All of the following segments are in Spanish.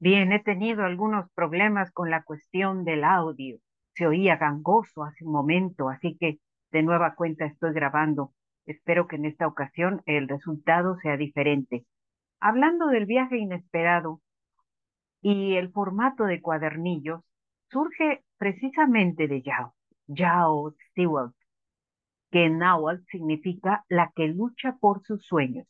Bien, he tenido algunos problemas con la cuestión del audio. Se oía gangoso hace un momento, así que de nueva cuenta estoy grabando. Espero que en esta ocasión el resultado sea diferente. Hablando del viaje inesperado y el formato de cuadernillos, surge precisamente de Yao, Yao Stewart, que en náhuatl significa la que lucha por sus sueños.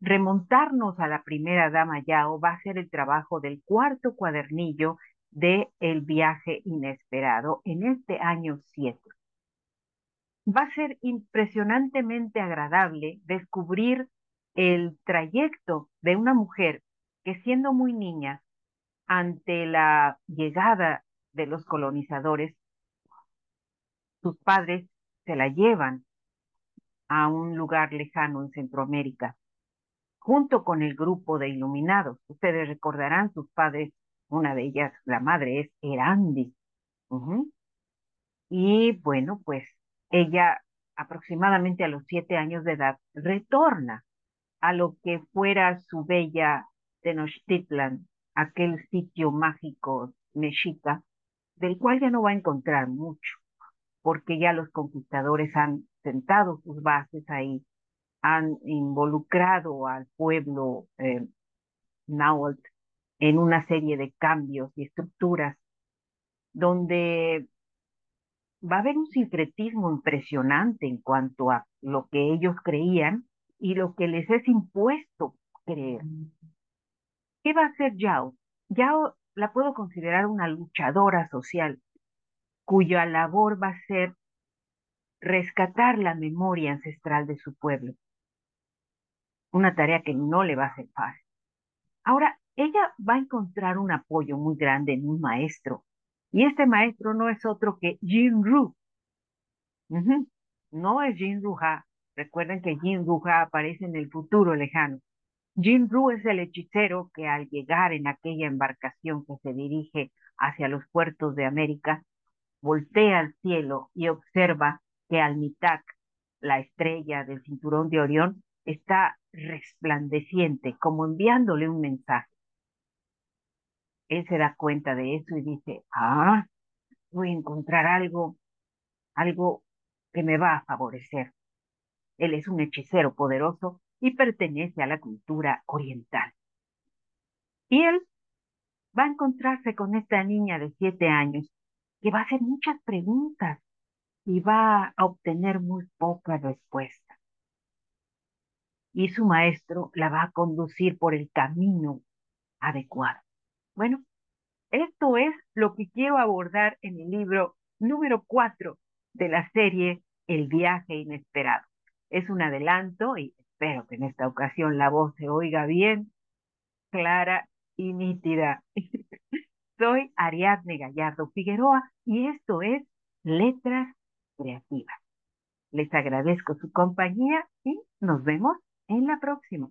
Remontarnos a la primera dama Yao va a ser el trabajo del cuarto cuadernillo de El viaje inesperado en este año 7. Va a ser impresionantemente agradable descubrir el trayecto de una mujer que siendo muy niña, ante la llegada de los colonizadores, sus padres se la llevan a un lugar lejano en Centroamérica, junto con el grupo de iluminados. Ustedes recordarán, sus padres, una de ellas, la madre es Erandi. Y bueno, pues ella aproximadamente a los siete años de edad retorna a lo que fuera su bella Tenochtitlan, aquel sitio mágico mexica, del cual ya no va a encontrar mucho, porque ya los conquistadores han sentado sus bases ahí, han involucrado al pueblo eh, en una serie de cambios y estructuras donde va a haber un sincretismo impresionante en cuanto a lo que ellos creían y lo que les es impuesto creer. ¿Qué va a hacer Yao? Yao la puedo considerar una luchadora social, cuya labor va a ser rescatar la memoria ancestral de su pueblo. Una tarea que no le va a ser fácil. Ahora, ella va a encontrar un apoyo muy grande en un maestro, y este maestro no es otro que Jin Ru. No es Jin Ha. Recuerden que Jin Ha aparece en el futuro lejano. Jin Ru es el hechicero que al llegar en aquella embarcación que se dirige hacia los puertos de América, voltea al cielo y observa que Almitak, la estrella del cinturón de Orión, está resplandeciente, como enviándole un mensaje. Él se da cuenta de eso y dice, ah, voy a encontrar algo, algo que me va a favorecer. Él es un hechicero poderoso y pertenece a la cultura oriental. Y él va a encontrarse con esta niña de siete años que va a hacer muchas preguntas y va a obtener muy poca respuesta. Y su maestro la va a conducir por el camino adecuado. Bueno, esto es lo que quiero abordar en el libro número cuatro de la serie El viaje inesperado. Es un adelanto y Espero que en esta ocasión la voz se oiga bien, clara y nítida. Soy Ariadne Gallardo Figueroa y esto es Letras Creativas. Les agradezco su compañía y nos vemos en la próxima.